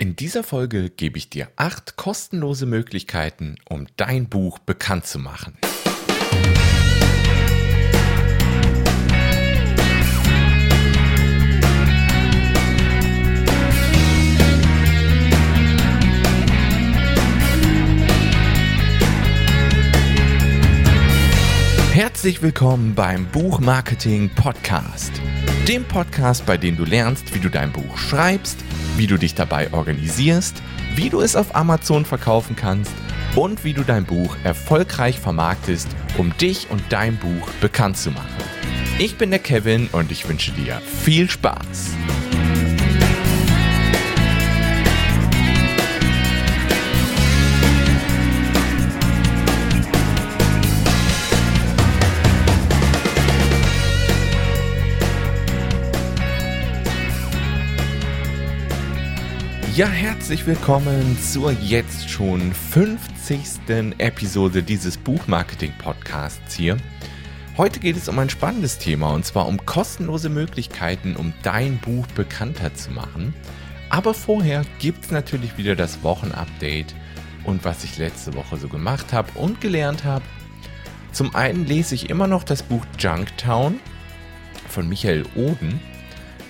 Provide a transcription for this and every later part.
In dieser Folge gebe ich dir acht kostenlose Möglichkeiten, um dein Buch bekannt zu machen. Herzlich willkommen beim Buchmarketing Podcast. Dem Podcast, bei dem du lernst, wie du dein Buch schreibst, wie du dich dabei organisierst, wie du es auf Amazon verkaufen kannst und wie du dein Buch erfolgreich vermarktest, um dich und dein Buch bekannt zu machen. Ich bin der Kevin und ich wünsche dir viel Spaß. Ja, herzlich willkommen zur jetzt schon 50. Episode dieses Buchmarketing-Podcasts hier. Heute geht es um ein spannendes Thema und zwar um kostenlose Möglichkeiten, um dein Buch bekannter zu machen. Aber vorher gibt es natürlich wieder das Wochenupdate und was ich letzte Woche so gemacht habe und gelernt habe. Zum einen lese ich immer noch das Buch Junktown von Michael Oden.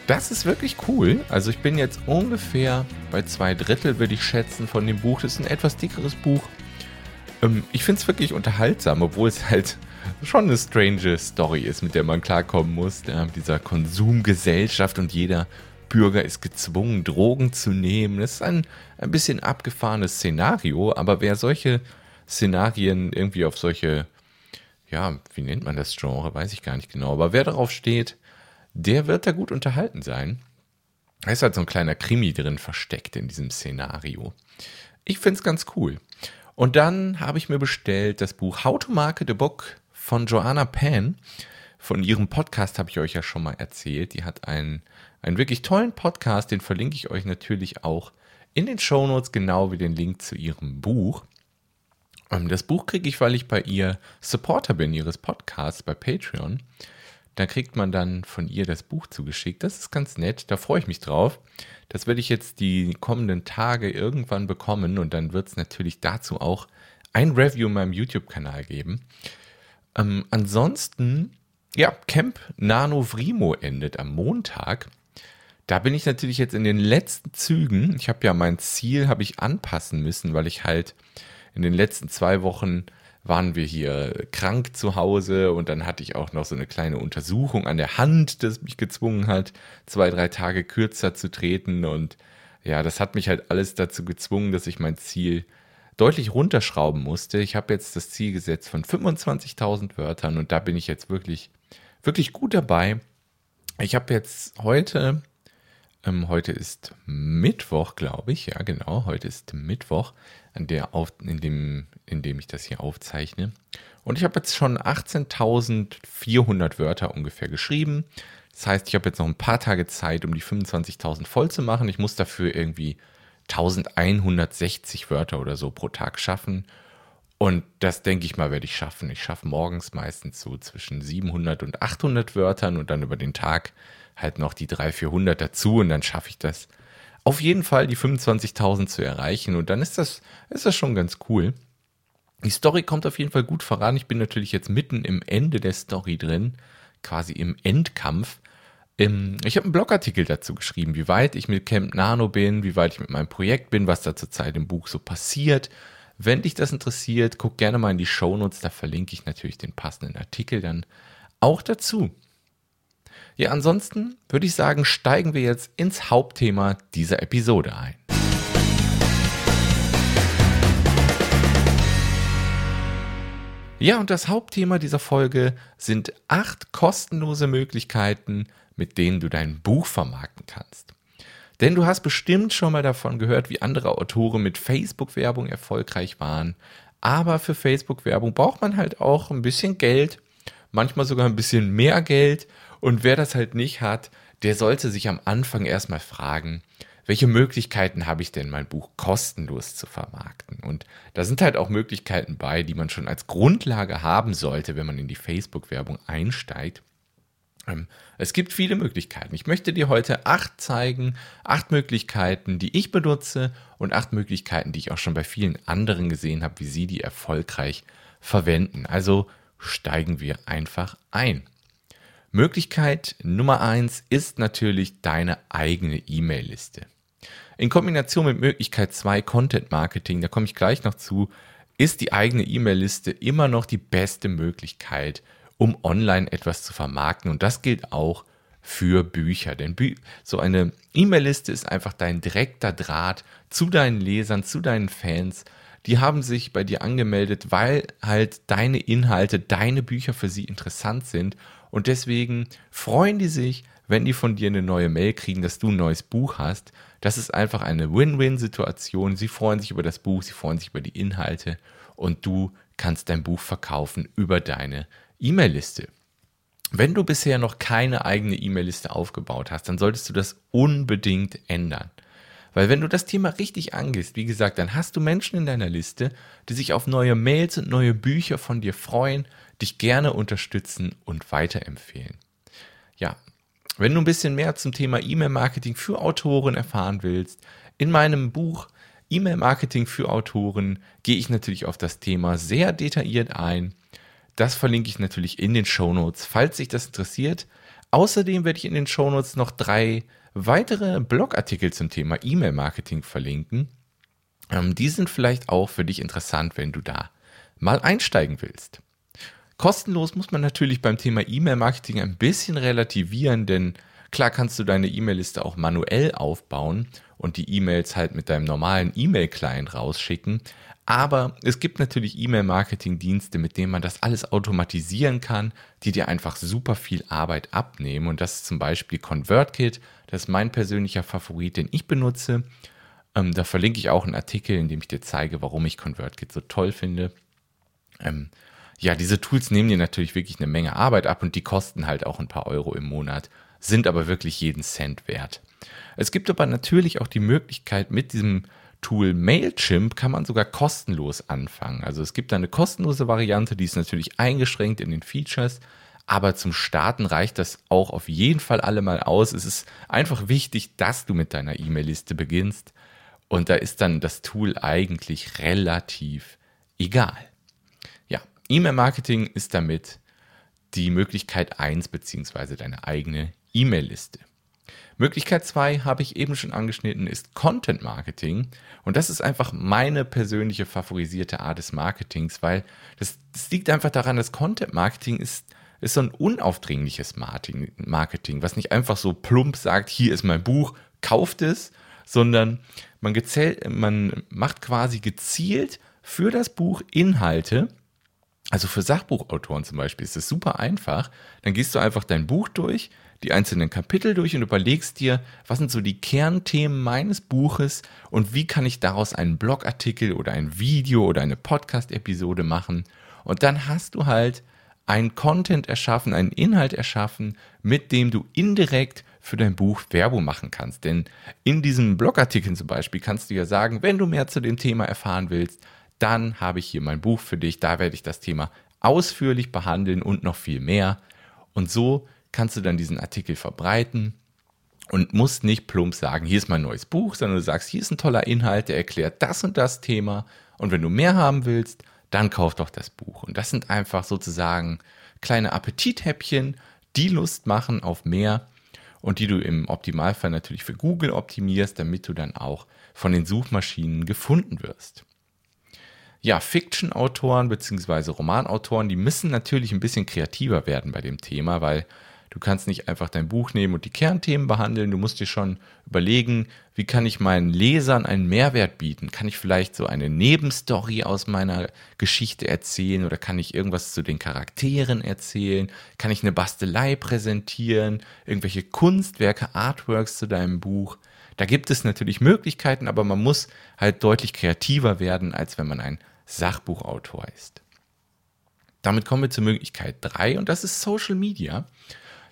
Das ist wirklich cool. Also ich bin jetzt ungefähr bei zwei Drittel, würde ich schätzen, von dem Buch. Das ist ein etwas dickeres Buch. Ähm, ich finde es wirklich unterhaltsam, obwohl es halt schon eine strange Story ist, mit der man klarkommen muss. Dieser Konsumgesellschaft und jeder Bürger ist gezwungen, Drogen zu nehmen. Das ist ein, ein bisschen abgefahrenes Szenario, aber wer solche Szenarien irgendwie auf solche, ja, wie nennt man das Genre, weiß ich gar nicht genau, aber wer darauf steht, der wird da gut unterhalten sein. Da ist halt so ein kleiner Krimi drin versteckt in diesem Szenario. Ich finde es ganz cool. Und dann habe ich mir bestellt das Buch How to Market a Book von Joanna Pan. Von ihrem Podcast habe ich euch ja schon mal erzählt. Die hat einen, einen wirklich tollen Podcast, den verlinke ich euch natürlich auch in den Show Notes, genau wie den Link zu ihrem Buch. Ähm, das Buch kriege ich, weil ich bei ihr Supporter bin, ihres Podcasts bei Patreon. Da kriegt man dann von ihr das Buch zugeschickt. Das ist ganz nett, da freue ich mich drauf. Das werde ich jetzt die kommenden Tage irgendwann bekommen und dann wird es natürlich dazu auch ein Review in meinem YouTube-Kanal geben. Ähm, ansonsten, ja, Camp Nano Vrimo endet am Montag. Da bin ich natürlich jetzt in den letzten Zügen. Ich habe ja mein Ziel, habe ich anpassen müssen, weil ich halt in den letzten zwei Wochen waren wir hier krank zu Hause und dann hatte ich auch noch so eine kleine Untersuchung an der Hand, das mich gezwungen hat, zwei, drei Tage kürzer zu treten und ja, das hat mich halt alles dazu gezwungen, dass ich mein Ziel deutlich runterschrauben musste. Ich habe jetzt das Ziel gesetzt von 25.000 Wörtern und da bin ich jetzt wirklich, wirklich gut dabei. Ich habe jetzt heute, ähm, heute ist Mittwoch, glaube ich, ja genau, heute ist Mittwoch an der auf, in, dem, in dem ich das hier aufzeichne. Und ich habe jetzt schon 18.400 Wörter ungefähr geschrieben. Das heißt, ich habe jetzt noch ein paar Tage Zeit, um die 25.000 voll zu machen. Ich muss dafür irgendwie 1160 Wörter oder so pro Tag schaffen. Und das denke ich mal, werde ich schaffen. Ich schaffe morgens meistens so zwischen 700 und 800 Wörtern und dann über den Tag halt noch die 300, 400 dazu und dann schaffe ich das auf jeden Fall die 25.000 zu erreichen. Und dann ist das, ist das schon ganz cool. Die Story kommt auf jeden Fall gut voran. Ich bin natürlich jetzt mitten im Ende der Story drin, quasi im Endkampf. Ähm, ich habe einen Blogartikel dazu geschrieben, wie weit ich mit Camp Nano bin, wie weit ich mit meinem Projekt bin, was da zurzeit im Buch so passiert. Wenn dich das interessiert, guck gerne mal in die Shownotes, da verlinke ich natürlich den passenden Artikel dann auch dazu. Ja, ansonsten würde ich sagen, steigen wir jetzt ins Hauptthema dieser Episode ein. Ja, und das Hauptthema dieser Folge sind acht kostenlose Möglichkeiten, mit denen du dein Buch vermarkten kannst. Denn du hast bestimmt schon mal davon gehört, wie andere Autoren mit Facebook-Werbung erfolgreich waren. Aber für Facebook-Werbung braucht man halt auch ein bisschen Geld, manchmal sogar ein bisschen mehr Geld. Und wer das halt nicht hat, der sollte sich am Anfang erstmal fragen, welche Möglichkeiten habe ich denn, mein Buch kostenlos zu vermarkten? Und da sind halt auch Möglichkeiten bei, die man schon als Grundlage haben sollte, wenn man in die Facebook-Werbung einsteigt. Ähm, es gibt viele Möglichkeiten. Ich möchte dir heute acht zeigen, acht Möglichkeiten, die ich benutze und acht Möglichkeiten, die ich auch schon bei vielen anderen gesehen habe, wie sie die erfolgreich verwenden. Also steigen wir einfach ein. Möglichkeit Nummer eins ist natürlich deine eigene E-Mail-Liste. In Kombination mit Möglichkeit zwei Content Marketing, da komme ich gleich noch zu, ist die eigene E-Mail-Liste immer noch die beste Möglichkeit, um online etwas zu vermarkten. Und das gilt auch für Bücher. Denn Bü so eine E-Mail-Liste ist einfach dein direkter Draht zu deinen Lesern, zu deinen Fans. Die haben sich bei dir angemeldet, weil halt deine Inhalte, deine Bücher für sie interessant sind. Und deswegen freuen die sich, wenn die von dir eine neue Mail kriegen, dass du ein neues Buch hast. Das ist einfach eine Win-Win-Situation. Sie freuen sich über das Buch, sie freuen sich über die Inhalte und du kannst dein Buch verkaufen über deine E-Mail-Liste. Wenn du bisher noch keine eigene E-Mail-Liste aufgebaut hast, dann solltest du das unbedingt ändern. Weil wenn du das Thema richtig angehst, wie gesagt, dann hast du Menschen in deiner Liste, die sich auf neue Mails und neue Bücher von dir freuen, dich gerne unterstützen und weiterempfehlen. Ja, wenn du ein bisschen mehr zum Thema E-Mail-Marketing für Autoren erfahren willst, in meinem Buch E-Mail-Marketing für Autoren gehe ich natürlich auf das Thema sehr detailliert ein das verlinke ich natürlich in den Show Notes, falls sich das interessiert. Außerdem werde ich in den Show Notes noch drei weitere Blogartikel zum Thema E-Mail-Marketing verlinken. Ähm, die sind vielleicht auch für dich interessant, wenn du da mal einsteigen willst. Kostenlos muss man natürlich beim Thema E-Mail-Marketing ein bisschen relativieren, denn klar kannst du deine E-Mail-Liste auch manuell aufbauen und die E-Mails halt mit deinem normalen E-Mail-Client rausschicken. Aber es gibt natürlich E-Mail-Marketing-Dienste, mit denen man das alles automatisieren kann, die dir einfach super viel Arbeit abnehmen. Und das ist zum Beispiel ConvertKit. Das ist mein persönlicher Favorit, den ich benutze. Ähm, da verlinke ich auch einen Artikel, in dem ich dir zeige, warum ich ConvertKit so toll finde. Ähm, ja, diese Tools nehmen dir natürlich wirklich eine Menge Arbeit ab und die kosten halt auch ein paar Euro im Monat, sind aber wirklich jeden Cent wert. Es gibt aber natürlich auch die Möglichkeit, mit diesem Tool Mailchimp kann man sogar kostenlos anfangen. Also es gibt eine kostenlose Variante, die ist natürlich eingeschränkt in den Features, aber zum Starten reicht das auch auf jeden Fall alle mal aus. Es ist einfach wichtig, dass du mit deiner E-Mail-Liste beginnst und da ist dann das Tool eigentlich relativ egal. Ja, E-Mail-Marketing ist damit die Möglichkeit 1 beziehungsweise deine eigene E-Mail-Liste. Möglichkeit 2 habe ich eben schon angeschnitten, ist Content Marketing. Und das ist einfach meine persönliche favorisierte Art des Marketings, weil das, das liegt einfach daran, dass Content Marketing ist, ist so ein unaufdringliches Marketing, was nicht einfach so plump sagt, hier ist mein Buch, kauft es, sondern man, gezählt, man macht quasi gezielt für das Buch Inhalte, also für Sachbuchautoren zum Beispiel ist es super einfach. Dann gehst du einfach dein Buch durch, die einzelnen Kapitel durch und überlegst dir, was sind so die Kernthemen meines Buches und wie kann ich daraus einen Blogartikel oder ein Video oder eine Podcast-Episode machen. Und dann hast du halt einen Content erschaffen, einen Inhalt erschaffen, mit dem du indirekt für dein Buch Werbung machen kannst. Denn in diesem Blogartikel zum Beispiel kannst du ja sagen, wenn du mehr zu dem Thema erfahren willst, dann habe ich hier mein Buch für dich. Da werde ich das Thema ausführlich behandeln und noch viel mehr. Und so kannst du dann diesen Artikel verbreiten und musst nicht plump sagen, hier ist mein neues Buch, sondern du sagst, hier ist ein toller Inhalt, der erklärt das und das Thema. Und wenn du mehr haben willst, dann kauf doch das Buch. Und das sind einfach sozusagen kleine Appetithäppchen, die Lust machen auf mehr und die du im Optimalfall natürlich für Google optimierst, damit du dann auch von den Suchmaschinen gefunden wirst ja, Fiction-Autoren bzw. Romanautoren, die müssen natürlich ein bisschen kreativer werden bei dem Thema, weil du kannst nicht einfach dein Buch nehmen und die Kernthemen behandeln. Du musst dir schon überlegen, wie kann ich meinen Lesern einen Mehrwert bieten? Kann ich vielleicht so eine Nebenstory aus meiner Geschichte erzählen oder kann ich irgendwas zu den Charakteren erzählen? Kann ich eine Bastelei präsentieren? Irgendwelche Kunstwerke, Artworks zu deinem Buch? Da gibt es natürlich Möglichkeiten, aber man muss halt deutlich kreativer werden, als wenn man ein Sachbuchautor ist. Damit kommen wir zur Möglichkeit 3 und das ist Social Media.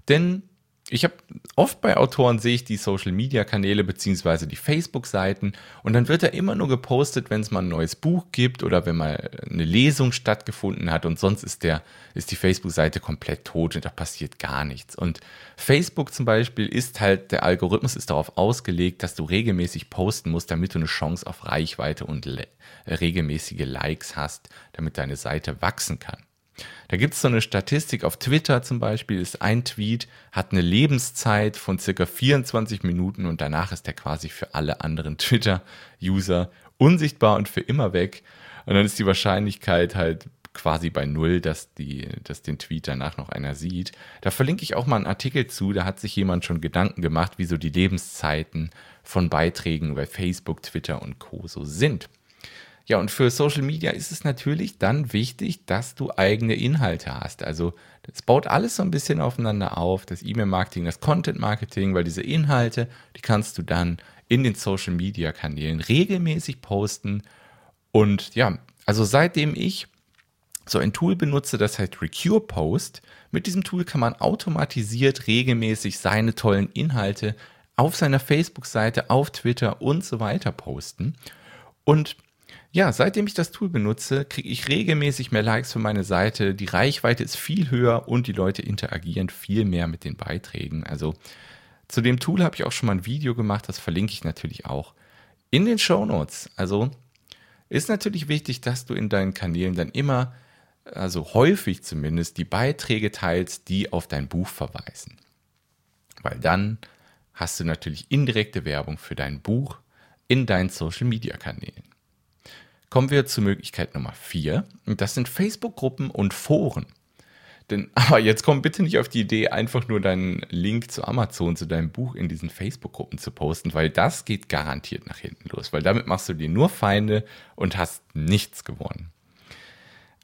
Denn ich habe oft bei Autoren sehe ich die Social Media Kanäle beziehungsweise die Facebook Seiten und dann wird da immer nur gepostet, wenn es mal ein neues Buch gibt oder wenn mal eine Lesung stattgefunden hat und sonst ist der ist die Facebook Seite komplett tot und da passiert gar nichts. Und Facebook zum Beispiel ist halt der Algorithmus ist darauf ausgelegt, dass du regelmäßig posten musst, damit du eine Chance auf Reichweite und regelmäßige Likes hast, damit deine Seite wachsen kann. Da gibt es so eine Statistik auf Twitter zum Beispiel, ist ein Tweet, hat eine Lebenszeit von circa 24 Minuten und danach ist er quasi für alle anderen Twitter-User unsichtbar und für immer weg. Und dann ist die Wahrscheinlichkeit halt quasi bei null, dass, die, dass den Tweet danach noch einer sieht. Da verlinke ich auch mal einen Artikel zu, da hat sich jemand schon Gedanken gemacht, wie so die Lebenszeiten von Beiträgen bei Facebook, Twitter und Co. so sind. Ja, und für Social Media ist es natürlich dann wichtig, dass du eigene Inhalte hast. Also es baut alles so ein bisschen aufeinander auf, das E-Mail-Marketing, das Content-Marketing, weil diese Inhalte, die kannst du dann in den Social Media-Kanälen regelmäßig posten. Und ja, also seitdem ich so ein Tool benutze, das heißt Recure Post, mit diesem Tool kann man automatisiert regelmäßig seine tollen Inhalte auf seiner Facebook-Seite, auf Twitter und so weiter posten. Und ja, seitdem ich das Tool benutze, kriege ich regelmäßig mehr Likes für meine Seite. Die Reichweite ist viel höher und die Leute interagieren viel mehr mit den Beiträgen. Also zu dem Tool habe ich auch schon mal ein Video gemacht, das verlinke ich natürlich auch in den Show Notes. Also ist natürlich wichtig, dass du in deinen Kanälen dann immer, also häufig zumindest, die Beiträge teilst, die auf dein Buch verweisen. Weil dann hast du natürlich indirekte Werbung für dein Buch in deinen Social Media Kanälen. Kommen wir zur Möglichkeit Nummer vier. Und das sind Facebook-Gruppen und Foren. Denn, aber jetzt komm bitte nicht auf die Idee, einfach nur deinen Link zu Amazon, zu deinem Buch in diesen Facebook-Gruppen zu posten, weil das geht garantiert nach hinten los, weil damit machst du dir nur Feinde und hast nichts gewonnen.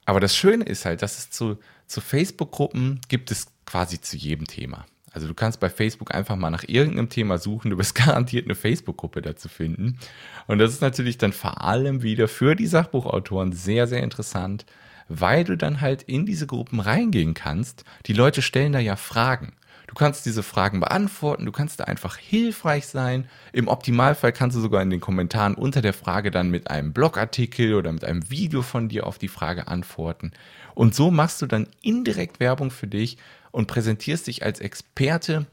Aber das Schöne ist halt, dass es zu, zu Facebook-Gruppen gibt es quasi zu jedem Thema. Also du kannst bei Facebook einfach mal nach irgendeinem Thema suchen, du wirst garantiert eine Facebook-Gruppe dazu finden. Und das ist natürlich dann vor allem wieder für die Sachbuchautoren sehr, sehr interessant, weil du dann halt in diese Gruppen reingehen kannst. Die Leute stellen da ja Fragen. Du kannst diese Fragen beantworten, du kannst da einfach hilfreich sein. Im Optimalfall kannst du sogar in den Kommentaren unter der Frage dann mit einem Blogartikel oder mit einem Video von dir auf die Frage antworten. Und so machst du dann indirekt Werbung für dich und präsentierst dich als Experte,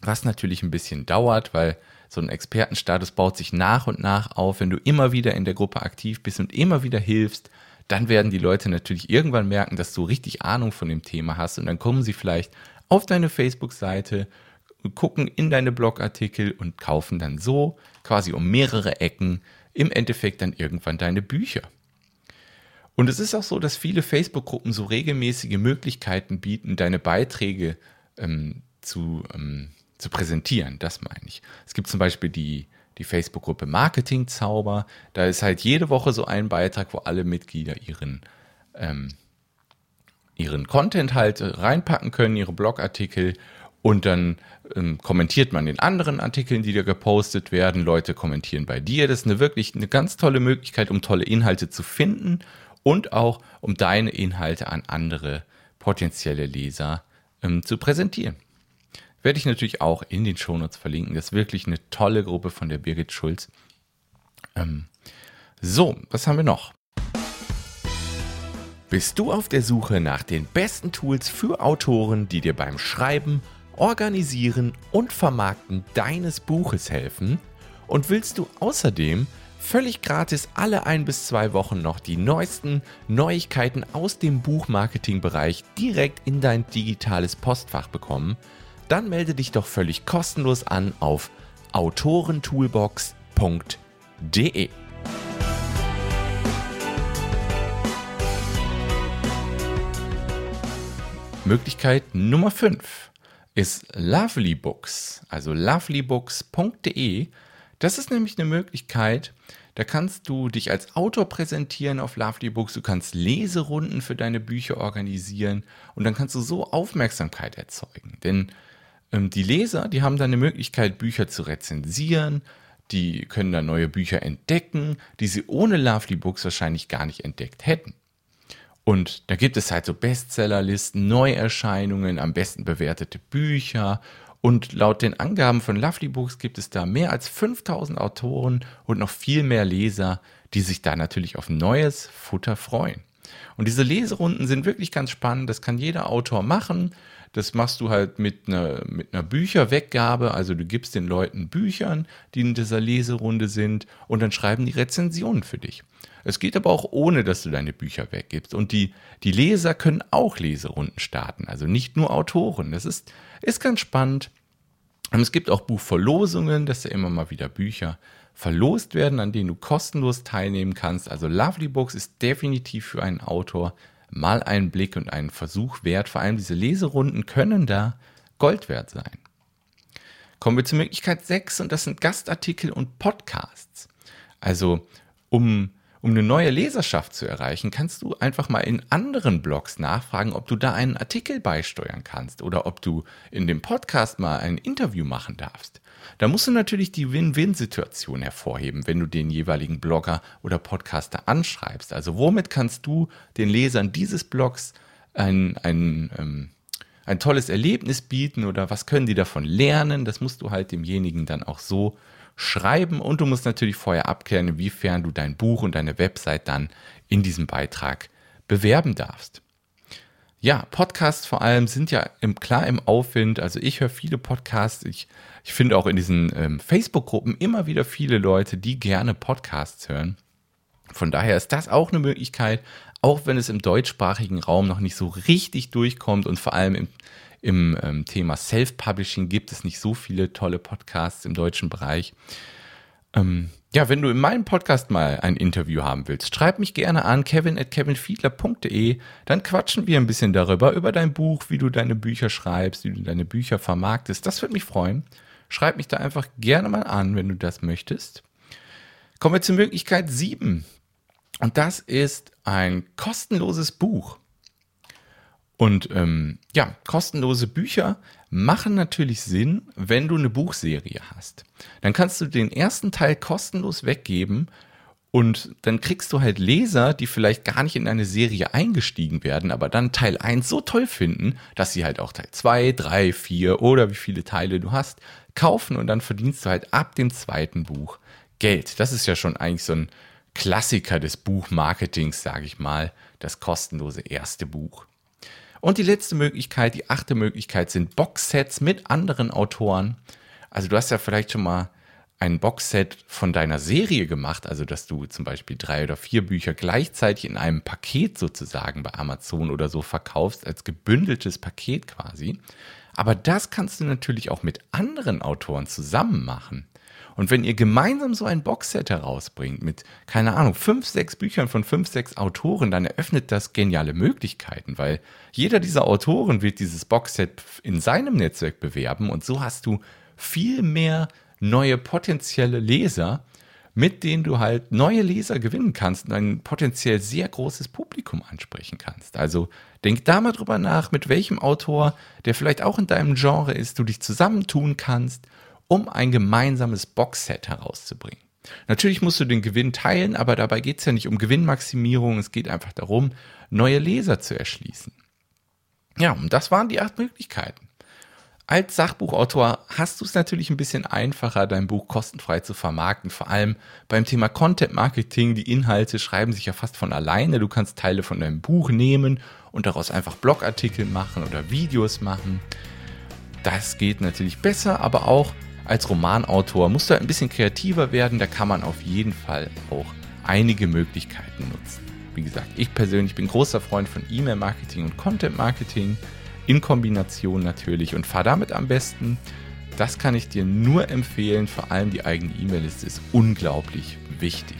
was natürlich ein bisschen dauert, weil so ein Expertenstatus baut sich nach und nach auf. Wenn du immer wieder in der Gruppe aktiv bist und immer wieder hilfst, dann werden die Leute natürlich irgendwann merken, dass du richtig Ahnung von dem Thema hast und dann kommen sie vielleicht auf deine Facebook-Seite, gucken in deine Blogartikel und kaufen dann so quasi um mehrere Ecken im Endeffekt dann irgendwann deine Bücher. Und es ist auch so, dass viele Facebook-Gruppen so regelmäßige Möglichkeiten bieten, deine Beiträge ähm, zu, ähm, zu präsentieren. Das meine ich. Es gibt zum Beispiel die, die Facebook-Gruppe Marketing Zauber. Da ist halt jede Woche so ein Beitrag, wo alle Mitglieder ihren, ähm, ihren Content halt reinpacken können, ihre Blogartikel. Und dann ähm, kommentiert man den anderen Artikeln, die da gepostet werden. Leute kommentieren bei dir. Das ist eine wirklich eine ganz tolle Möglichkeit, um tolle Inhalte zu finden und auch um deine Inhalte an andere potenzielle Leser ähm, zu präsentieren. Werde ich natürlich auch in den Shownotes verlinken. Das ist wirklich eine tolle Gruppe von der Birgit Schulz. Ähm, so, was haben wir noch? Bist du auf der Suche nach den besten Tools für Autoren, die dir beim Schreiben, Organisieren und Vermarkten deines Buches helfen? Und willst du außerdem völlig gratis alle ein bis zwei Wochen noch die neuesten Neuigkeiten aus dem Buchmarketing-Bereich direkt in dein digitales Postfach bekommen, dann melde dich doch völlig kostenlos an auf autorentoolbox.de. Möglichkeit Nummer 5 ist Lovely Books, also lovelybooks.de das ist nämlich eine Möglichkeit, da kannst du dich als Autor präsentieren auf Lovely Books, du kannst Leserunden für deine Bücher organisieren und dann kannst du so Aufmerksamkeit erzeugen. Denn ähm, die Leser, die haben dann eine Möglichkeit, Bücher zu rezensieren, die können dann neue Bücher entdecken, die sie ohne Lovely Books wahrscheinlich gar nicht entdeckt hätten. Und da gibt es halt so Bestsellerlisten, Neuerscheinungen, am besten bewertete Bücher Und laut den Angaben von Lovely Books gibt es da mehr als 5000 Autoren und noch viel mehr Leser, die sich da natürlich auf neues Futter freuen. Und diese Leserunden sind wirklich ganz spannend. Das kann jeder Autor machen. Das machst du halt mit einer, mit einer Bücherweggabe. Also du gibst den Leuten Büchern, die in dieser Leserunde sind, und dann schreiben die Rezensionen für dich. Es geht aber auch ohne, dass du deine Bücher weggibst. Und die, die Leser können auch Leserunden starten. Also nicht nur Autoren. Das ist, ist ganz spannend. Und es gibt auch Buchverlosungen, dass da immer mal wieder Bücher verlost werden, an denen du kostenlos teilnehmen kannst. Also Lovely Books ist definitiv für einen Autor mal einen Blick und einen Versuch wert. Vor allem diese Leserunden können da Gold wert sein. Kommen wir zur Möglichkeit 6 und das sind Gastartikel und Podcasts. Also um um eine neue Leserschaft zu erreichen, kannst du einfach mal in anderen Blogs nachfragen, ob du da einen Artikel beisteuern kannst oder ob du in dem Podcast mal ein Interview machen darfst. Da musst du natürlich die Win-Win-Situation hervorheben, wenn du den jeweiligen Blogger oder Podcaster anschreibst. Also womit kannst du den Lesern dieses Blogs ein, ein, ähm, ein tolles Erlebnis bieten oder was können die davon lernen? Das musst du halt demjenigen dann auch so schreiben und du musst natürlich vorher abklären, inwiefern du dein Buch und deine Website dann in diesem Beitrag bewerben darfst. Ja, Podcasts vor allem sind ja im, klar im Aufwind. Also ich höre viele Podcasts. Ich, ich finde auch in diesen ähm, Facebook-Gruppen immer wieder viele Leute, die gerne Podcasts hören. Von daher ist das auch eine Möglichkeit, auch wenn es im deutschsprachigen Raum noch nicht so richtig durchkommt und vor allem im, im ähm, Thema Self-Publishing gibt es nicht so viele tolle Podcasts im deutschen Bereich. Ähm, ja, wenn du in meinem Podcast mal ein Interview haben willst, schreib mich gerne an kevin at kevinfiedler.de. Dann quatschen wir ein bisschen darüber, über dein Buch, wie du deine Bücher schreibst, wie du deine Bücher vermarktest. Das würde mich freuen. Schreib mich da einfach gerne mal an, wenn du das möchtest. Kommen wir zur Möglichkeit 7. Und das ist ein kostenloses Buch. Und ähm, ja, kostenlose Bücher machen natürlich Sinn, wenn du eine Buchserie hast. Dann kannst du den ersten Teil kostenlos weggeben und dann kriegst du halt Leser, die vielleicht gar nicht in eine Serie eingestiegen werden, aber dann Teil 1 so toll finden, dass sie halt auch Teil 2, 3, 4 oder wie viele Teile du hast, kaufen und dann verdienst du halt ab dem zweiten Buch Geld. Das ist ja schon eigentlich so ein Klassiker des Buchmarketings, sage ich mal, das kostenlose erste Buch. Und die letzte Möglichkeit, die achte Möglichkeit sind Boxsets mit anderen Autoren. Also du hast ja vielleicht schon mal ein Boxset von deiner Serie gemacht, also dass du zum Beispiel drei oder vier Bücher gleichzeitig in einem Paket sozusagen bei Amazon oder so verkaufst, als gebündeltes Paket quasi. Aber das kannst du natürlich auch mit anderen Autoren zusammen machen. Und wenn ihr gemeinsam so ein Boxset herausbringt mit, keine Ahnung, fünf, sechs Büchern von fünf, sechs Autoren, dann eröffnet das geniale Möglichkeiten, weil jeder dieser Autoren wird dieses Boxset in seinem Netzwerk bewerben und so hast du viel mehr neue potenzielle Leser, mit denen du halt neue Leser gewinnen kannst und ein potenziell sehr großes Publikum ansprechen kannst. Also denk da mal drüber nach, mit welchem Autor, der vielleicht auch in deinem Genre ist, du dich zusammentun kannst um ein gemeinsames Boxset herauszubringen. Natürlich musst du den Gewinn teilen, aber dabei geht es ja nicht um Gewinnmaximierung, es geht einfach darum, neue Leser zu erschließen. Ja, und das waren die acht Möglichkeiten. Als Sachbuchautor hast du es natürlich ein bisschen einfacher, dein Buch kostenfrei zu vermarkten. Vor allem beim Thema Content Marketing. Die Inhalte schreiben sich ja fast von alleine. Du kannst Teile von deinem Buch nehmen und daraus einfach Blogartikel machen oder Videos machen. Das geht natürlich besser, aber auch als Romanautor muss da ein bisschen kreativer werden. Da kann man auf jeden Fall auch einige Möglichkeiten nutzen. Wie gesagt, ich persönlich bin großer Freund von E-Mail-Marketing und Content-Marketing in Kombination natürlich und fahre damit am besten. Das kann ich dir nur empfehlen. Vor allem die eigene E-Mail-Liste ist unglaublich wichtig.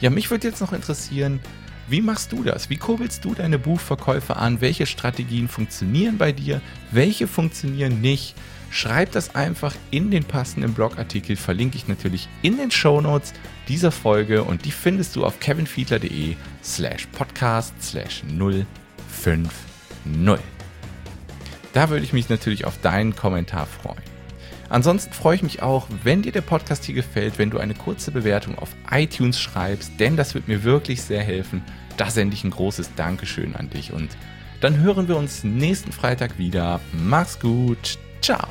Ja, mich würde jetzt noch interessieren, wie machst du das? Wie kurbelst du deine Buchverkäufe an? Welche Strategien funktionieren bei dir? Welche funktionieren nicht? schreib das einfach in den passenden Blogartikel, verlinke ich natürlich in den Show Notes dieser Folge und die findest du auf kevinfiedler.de slash podcast slash 050. Da würde ich mich natürlich auf deinen Kommentar freuen. Ansonsten freue ich mich auch, wenn dir der Podcast hier gefällt, wenn du eine kurze Bewertung auf iTunes schreibst, denn das wird mir wirklich sehr helfen. Da sende ich ein großes Dankeschön an dich und dann hören wir uns nächsten Freitag wieder. Mach's gut. Ciao.